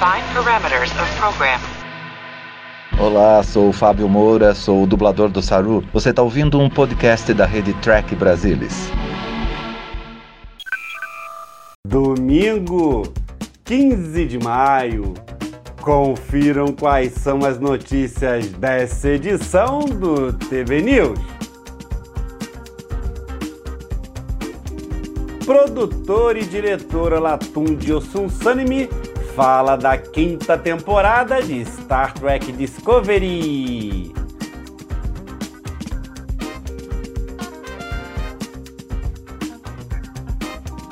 Define parameters of program. Olá, sou o Fábio Moura, sou o dublador do Saru. Você está ouvindo um podcast da rede Track Brasilis. Domingo, 15 de maio. Confiram quais são as notícias dessa edição do TV News. Produtor e diretora Latunde Osun Sanimi fala da quinta temporada de Star Trek Discovery.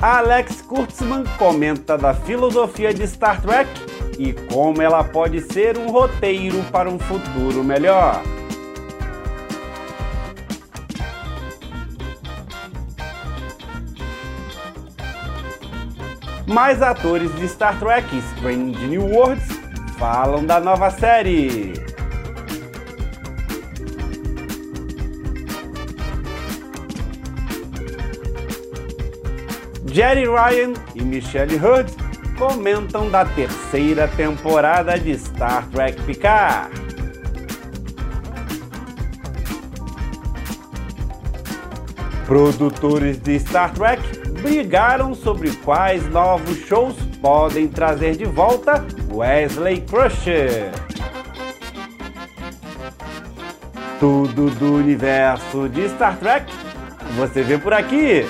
Alex Kurtzman comenta da filosofia de Star Trek e como ela pode ser um roteiro para um futuro melhor. Mais atores de Star Trek Strange New Worlds falam da nova série. Jerry Ryan e Michelle Hurd comentam da terceira temporada de Star Trek Picard. Produtores de Star Trek brigaram sobre quais novos shows podem trazer de volta Wesley Crusher. Tudo do universo de Star Trek você vê por aqui.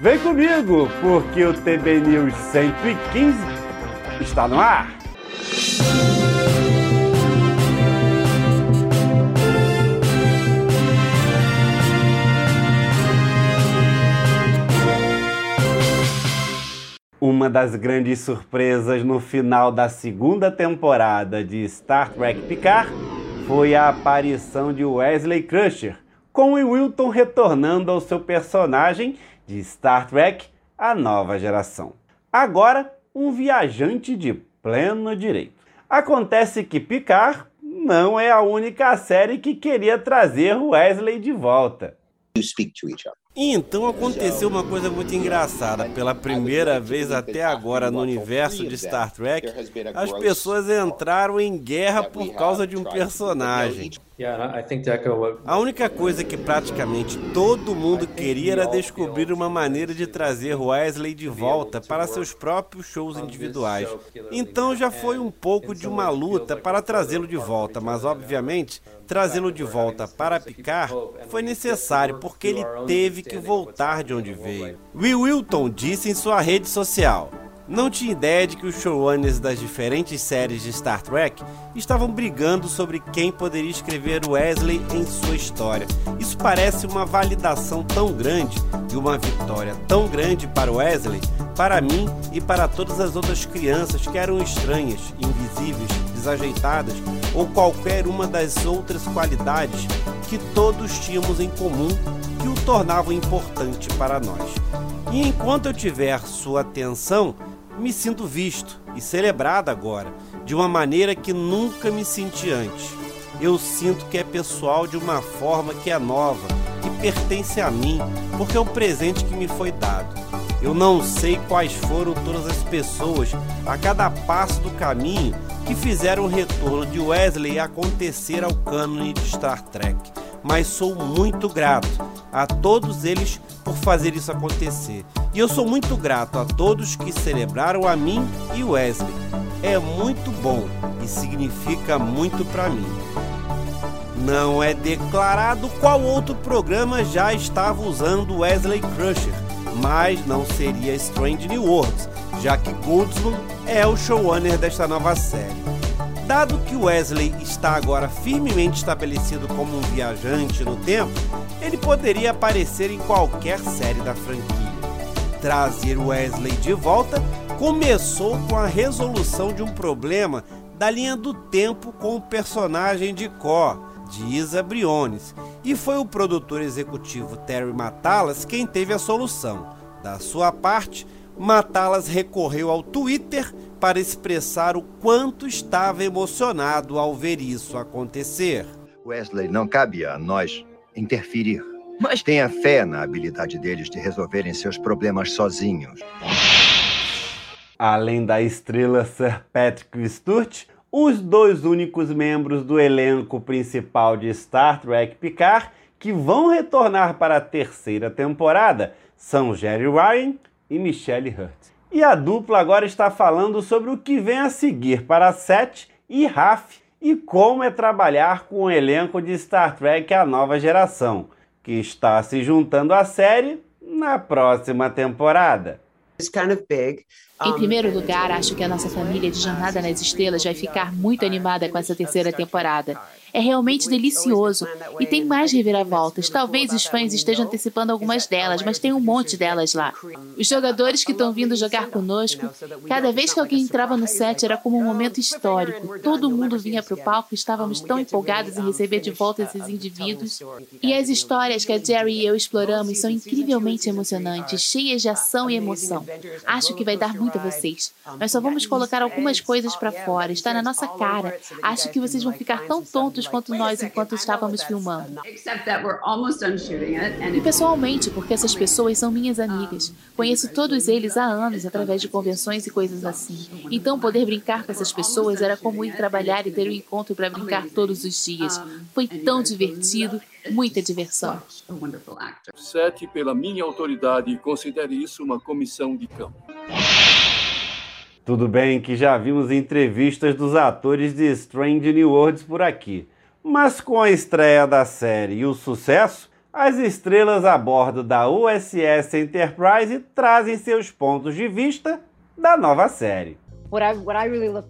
Vem comigo, porque o TB News 115 está no ar. Uma das grandes surpresas no final da segunda temporada de Star Trek Picard foi a aparição de Wesley Crusher, com o Wilton retornando ao seu personagem de Star Trek A Nova Geração. Agora, um viajante de pleno direito. Acontece que Picard não é a única série que queria trazer Wesley de volta. E então aconteceu uma coisa muito engraçada. Pela primeira vez até agora no universo de Star Trek, as pessoas entraram em guerra por causa de um personagem. A única coisa que praticamente todo mundo queria era descobrir uma maneira de trazer Wesley de volta para seus próprios shows individuais. Então já foi um pouco de uma luta para trazê-lo de volta, mas obviamente trazê-lo de volta para Picard foi necessário porque ele teve que voltar de onde veio. Will Wilton disse em sua rede social: não tinha ideia de que os showrunners das diferentes séries de Star Trek estavam brigando sobre quem poderia escrever Wesley em sua história. Isso parece uma validação tão grande e uma vitória tão grande para Wesley, para mim e para todas as outras crianças que eram estranhas, invisíveis, desajeitadas ou qualquer uma das outras qualidades que todos tínhamos em comum que o tornavam importante para nós. E enquanto eu tiver sua atenção, me sinto visto e celebrado agora, de uma maneira que nunca me senti antes. Eu sinto que é pessoal de uma forma que é nova, que pertence a mim, porque é um presente que me foi dado. Eu não sei quais foram todas as pessoas a cada passo do caminho que fizeram o retorno de Wesley acontecer ao cânone de Star Trek, mas sou muito grato a todos eles por fazer isso acontecer. E eu sou muito grato a todos que celebraram a mim e Wesley. É muito bom e significa muito para mim. Não é declarado qual outro programa já estava usando Wesley Crusher, mas não seria Strange New Worlds, já que Goldsman é o showrunner desta nova série. Dado que Wesley está agora firmemente estabelecido como um viajante no tempo, ele poderia aparecer em qualquer série da franquia. Trazer Wesley de volta começou com a resolução de um problema da linha do tempo com o personagem de Cor, de Isa Briones, e foi o produtor executivo Terry Matalas quem teve a solução. Da sua parte, Matalas recorreu ao Twitter para expressar o quanto estava emocionado ao ver isso acontecer. Wesley, não cabe a nós interferir. Mas tenha fé na habilidade deles de resolverem seus problemas sozinhos. Além da estrela Sir Patrick Stewart, os dois únicos membros do elenco principal de Star Trek Picard que vão retornar para a terceira temporada são Jerry Ryan e Michelle Hurt. E a dupla agora está falando sobre o que vem a seguir para Seth e Raf e como é trabalhar com o elenco de Star Trek A Nova Geração, que está se juntando à série na próxima temporada. Em primeiro lugar, acho que a nossa família de Jornada nas Estrelas vai ficar muito animada com essa terceira temporada. É realmente delicioso e tem mais reviravoltas. Talvez os fãs estejam antecipando algumas delas, mas tem um monte delas lá. Os jogadores que estão vindo jogar conosco, cada vez que alguém entrava no set era como um momento histórico. Todo mundo vinha para o palco e estávamos tão empolgados em receber de volta esses indivíduos. E as histórias que a Jerry e eu exploramos são incrivelmente emocionantes, cheias de ação e emoção. Acho que vai dar muito a vocês. Nós só vamos colocar algumas coisas para fora, está na nossa cara. Acho que vocês vão ficar tão tontos quanto nós enquanto estávamos filmando. E pessoalmente, porque essas pessoas são minhas amigas. Conheço todos eles há anos através de convenções e coisas assim. Então, poder brincar com essas pessoas era como ir trabalhar e ter um encontro para brincar todos os dias. Foi tão divertido, muita diversão. Sete, pela minha autoridade, considere isso uma comissão de campo. Tudo bem que já vimos entrevistas dos atores de Strange New Worlds por aqui. Mas com a estreia da série e o sucesso, as estrelas a bordo da USS Enterprise trazem seus pontos de vista da nova série.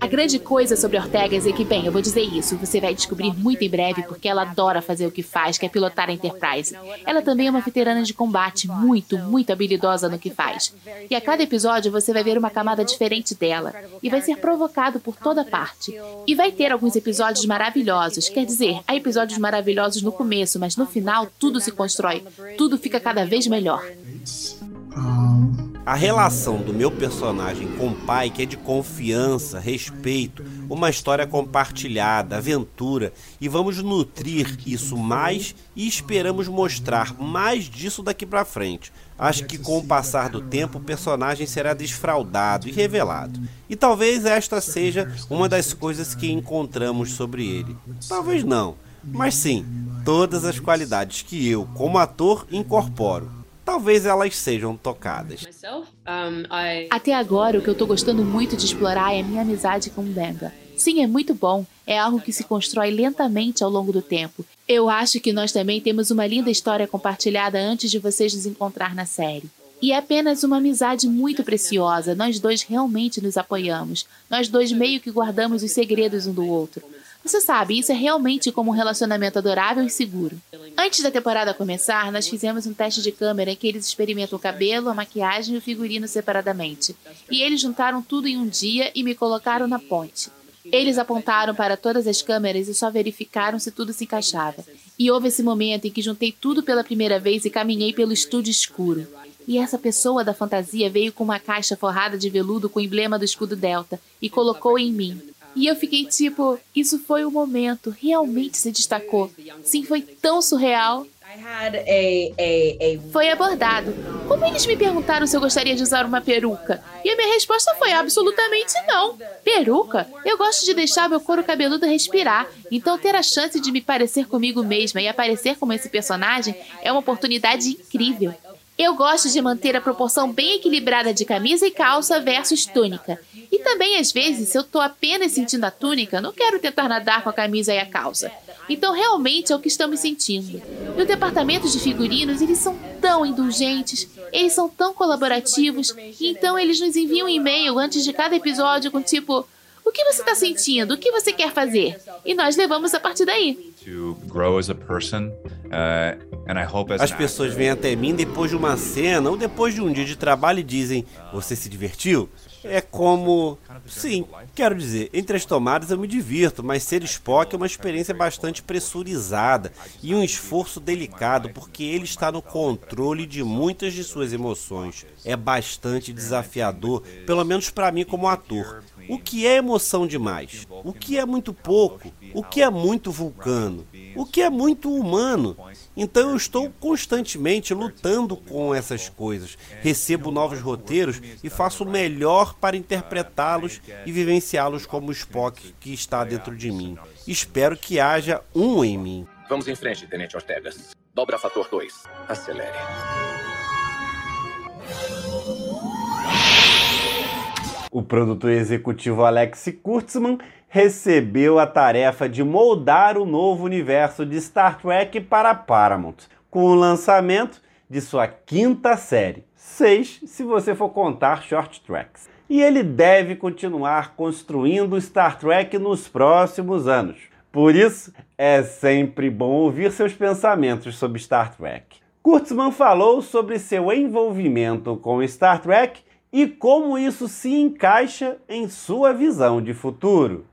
A grande coisa sobre Ortegas é que, bem, eu vou dizer isso, você vai descobrir muito em breve porque ela adora fazer o que faz, que é pilotar a Enterprise. Ela também é uma veterana de combate, muito, muito habilidosa no que faz. E a cada episódio você vai ver uma camada diferente dela. E vai ser provocado por toda parte. E vai ter alguns episódios maravilhosos. Quer dizer, há episódios maravilhosos no começo, mas no final tudo se constrói. Tudo fica cada vez melhor. A relação do meu personagem com o pai, que é de confiança, respeito, uma história compartilhada, aventura, e vamos nutrir isso mais e esperamos mostrar mais disso daqui para frente. Acho que com o passar do tempo o personagem será desfraldado e revelado. E talvez esta seja uma das coisas que encontramos sobre ele. Talvez não, mas sim, todas as qualidades que eu, como ator, incorporo talvez elas sejam tocadas. Até agora, o que eu tô gostando muito de explorar é a minha amizade com o Benga. Sim, é muito bom. É algo que se constrói lentamente ao longo do tempo. Eu acho que nós também temos uma linda história compartilhada antes de vocês nos encontrar na série. E é apenas uma amizade muito preciosa. Nós dois realmente nos apoiamos. Nós dois meio que guardamos os segredos um do outro. Você sabe, isso é realmente como um relacionamento adorável e seguro. Antes da temporada começar, nós fizemos um teste de câmera em que eles experimentam o cabelo, a maquiagem e o figurino separadamente. E eles juntaram tudo em um dia e me colocaram na ponte. Eles apontaram para todas as câmeras e só verificaram se tudo se encaixava. E houve esse momento em que juntei tudo pela primeira vez e caminhei pelo estúdio escuro. E essa pessoa da fantasia veio com uma caixa forrada de veludo com o emblema do escudo Delta e colocou em mim. E eu fiquei tipo, isso foi o momento, realmente se destacou. Sim, foi tão surreal. Foi abordado. Como eles me perguntaram se eu gostaria de usar uma peruca? E a minha resposta foi absolutamente não. Peruca? Eu gosto de deixar meu couro cabeludo respirar. Então ter a chance de me parecer comigo mesma e aparecer como esse personagem é uma oportunidade incrível. Eu gosto de manter a proporção bem equilibrada de camisa e calça versus túnica. E também, às vezes, se eu tô apenas sentindo a túnica, não quero tentar nadar com a camisa e a calça. Então, realmente é o que estamos sentindo. No departamento de figurinos, eles são tão indulgentes, eles são tão colaborativos, e então eles nos enviam um e-mail antes de cada episódio com tipo: O que você está sentindo? O que você quer fazer? E nós levamos a partir daí. As pessoas vêm até mim depois de uma cena ou depois de um dia de trabalho e dizem: Você se divertiu? É como. Sim, quero dizer, entre as tomadas eu me divirto, mas ser Spock é uma experiência bastante pressurizada e um esforço delicado, porque ele está no controle de muitas de suas emoções. É bastante desafiador, pelo menos para mim como ator. O que é emoção demais? O que é muito pouco? O que é muito vulcano? o que é muito humano. Então eu estou constantemente lutando com essas coisas. Recebo novos roteiros e faço o melhor para interpretá-los e vivenciá-los como o Spock que está dentro de mim. Espero que haja um em mim. Vamos em frente, Tenente Ortegas. Dobra fator 2. Acelere. O produtor executivo Alex Kurtzman recebeu a tarefa de moldar o novo universo de Star Trek para Paramount, com o lançamento de sua quinta série, seis se você for contar short tracks. E ele deve continuar construindo Star Trek nos próximos anos. Por isso, é sempre bom ouvir seus pensamentos sobre Star Trek. Kurtzman falou sobre seu envolvimento com Star Trek e como isso se encaixa em sua visão de futuro.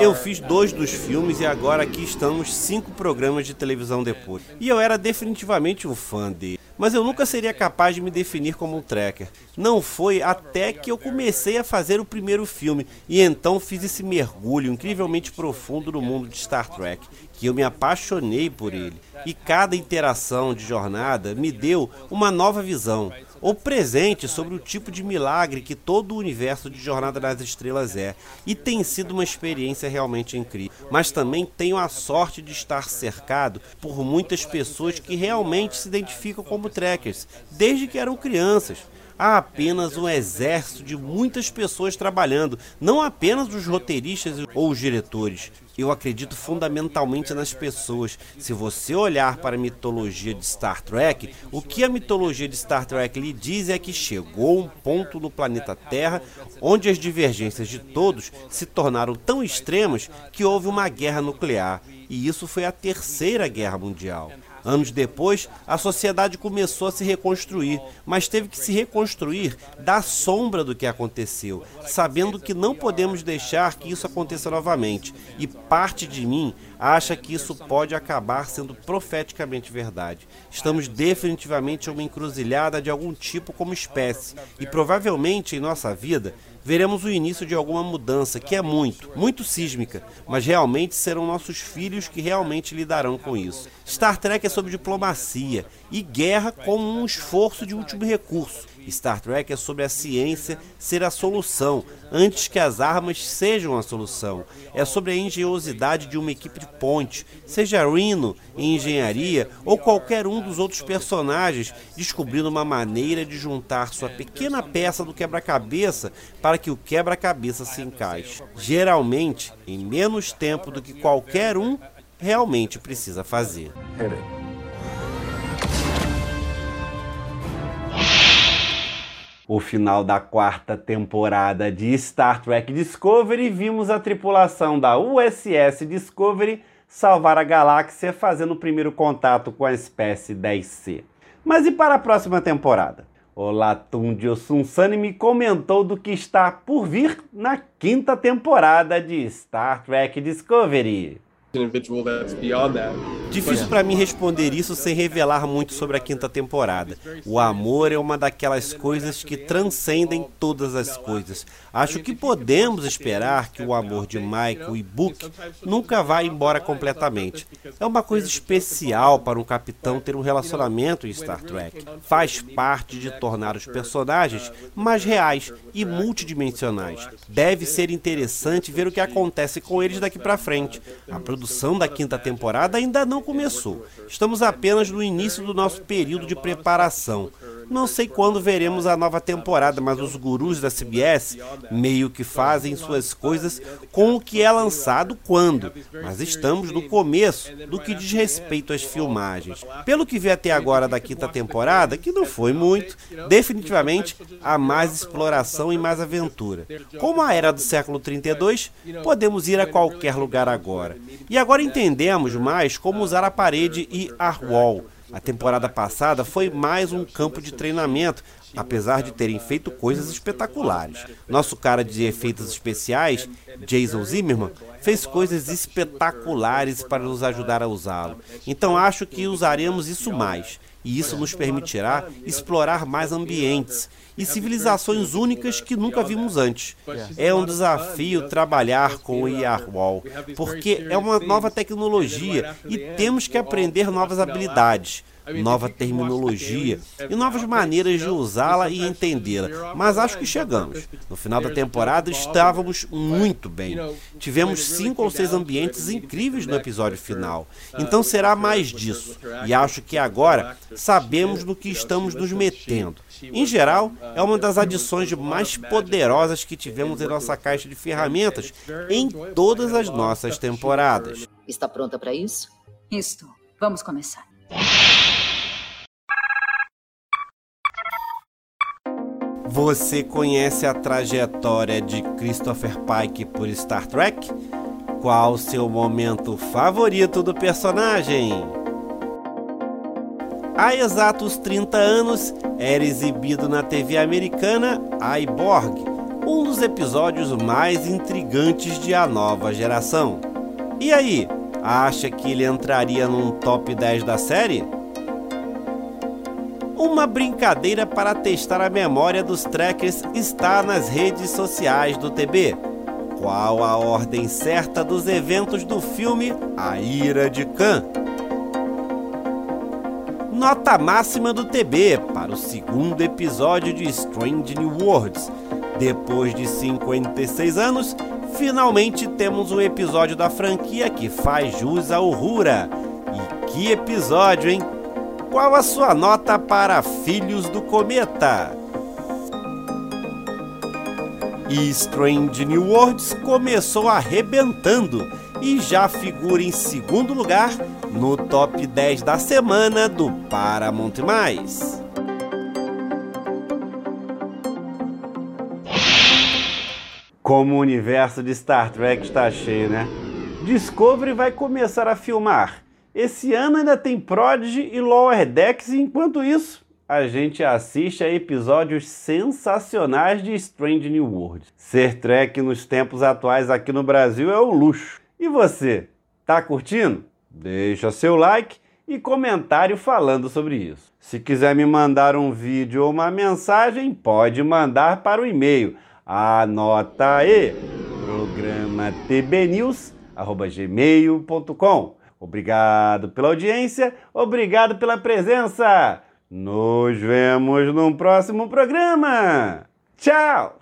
Eu fiz dois dos filmes e agora aqui estamos cinco programas de televisão depois. E eu era definitivamente um fã dele. Mas eu nunca seria capaz de me definir como um tracker. Não foi até que eu comecei a fazer o primeiro filme e então fiz esse mergulho incrivelmente profundo no mundo de Star Trek, que eu me apaixonei por ele. E cada interação de jornada me deu uma nova visão, ou presente sobre o tipo de milagre que todo o universo de Jornada nas Estrelas é. E tem sido uma experiência realmente incrível. Mas também tenho a sorte de estar cercado por muitas pessoas que realmente se identificam como trekkers, desde que eram crianças há apenas um exército de muitas pessoas trabalhando, não apenas os roteiristas ou os diretores. Eu acredito fundamentalmente nas pessoas. Se você olhar para a mitologia de Star Trek, o que a mitologia de Star Trek lhe diz é que chegou um ponto no planeta Terra onde as divergências de todos se tornaram tão extremas que houve uma guerra nuclear. E isso foi a Terceira Guerra Mundial. Anos depois, a sociedade começou a se reconstruir, mas teve que se reconstruir da sombra do que aconteceu, sabendo que não podemos deixar que isso aconteça novamente. E parte de mim acha que isso pode acabar sendo profeticamente verdade. Estamos definitivamente em uma encruzilhada de algum tipo como espécie, e provavelmente em nossa vida veremos o início de alguma mudança que é muito, muito sísmica, mas realmente serão nossos filhos que realmente lidarão com isso. Star Trek é sobre diplomacia e guerra como um esforço de último recurso. Star Trek é sobre a ciência ser a solução, antes que as armas sejam a solução. É sobre a engenhosidade de uma equipe de ponte, seja Reno em engenharia ou qualquer um dos outros personagens, descobrindo uma maneira de juntar sua pequena peça do quebra-cabeça para que o quebra-cabeça se encaixe. Geralmente, em menos tempo do que qualquer um realmente precisa fazer. O final da quarta temporada de Star Trek Discovery, vimos a tripulação da USS Discovery salvar a galáxia fazendo o primeiro contato com a espécie 10C. Mas e para a próxima temporada? O Latundio Sunsani me comentou do que está por vir na quinta temporada de Star Trek Discovery. Difícil para mim responder isso sem revelar muito sobre a quinta temporada. O amor é uma daquelas coisas que transcendem todas as coisas. Acho que podemos esperar que o amor de Michael e Book nunca vá embora completamente. É uma coisa especial para um capitão ter um relacionamento em Star Trek. Faz parte de tornar os personagens mais reais e multidimensionais. Deve ser interessante ver o que acontece com eles daqui para frente. A produção da quinta temporada ainda não começou. Estamos apenas no início do nosso período de preparação. Não sei quando veremos a nova temporada, mas os gurus da CBS meio que fazem suas coisas com o que é lançado quando. Mas estamos no começo do que diz respeito às filmagens. Pelo que vi até agora da quinta temporada, que não foi muito, definitivamente há mais exploração e mais aventura. Como a era do século 32, podemos ir a qualquer lugar agora. E agora entendemos mais como usar a parede e a wall a temporada passada foi mais um campo de treinamento, apesar de terem feito coisas espetaculares. Nosso cara de efeitos especiais, Jason Zimmerman, fez coisas espetaculares para nos ajudar a usá-lo. Então acho que usaremos isso mais. E isso nos permitirá explorar mais ambientes e civilizações únicas que nunca vimos antes. É um desafio trabalhar com o IARWAL, porque é uma nova tecnologia e temos que aprender novas habilidades nova terminologia e novas maneiras de usá-la e entendê-la. Mas acho que chegamos. No final da temporada estávamos muito bem. Tivemos cinco ou seis ambientes incríveis no episódio final. Então será mais disso. E acho que agora sabemos no que estamos nos metendo. Em geral, é uma das adições mais poderosas que tivemos em nossa caixa de ferramentas em todas as nossas temporadas. Está pronta para isso? Estou. Vamos começar. Você conhece a trajetória de Christopher Pike por Star Trek? Qual seu momento favorito do personagem? Há exatos 30 anos, era exibido na TV americana Iborg, um dos episódios mais intrigantes de A Nova Geração. E aí, acha que ele entraria num top 10 da série? Uma brincadeira para testar a memória dos trackers está nas redes sociais do TB. Qual a ordem certa dos eventos do filme A Ira de Khan? Nota máxima do TB para o segundo episódio de Strange New Worlds. Depois de 56 anos, finalmente temos um episódio da franquia que faz jus a Uhura. E que episódio, hein? Qual a sua nota para Filhos do Cometa? E Strange New Worlds começou arrebentando e já figura em segundo lugar no top 10 da semana do Paramount+. Como o universo de Star Trek está cheio, né? Discovery vai começar a filmar esse ano ainda tem Prodigy e Lower Decks, e enquanto isso, a gente assiste a episódios sensacionais de Strange New World. Ser Trek nos tempos atuais aqui no Brasil é o luxo. E você, tá curtindo? Deixa seu like e comentário falando sobre isso. Se quiser me mandar um vídeo ou uma mensagem, pode mandar para o e-mail. Anota aí, programa tbnews@gmail.com. Obrigado pela audiência, obrigado pela presença. Nos vemos no próximo programa. Tchau!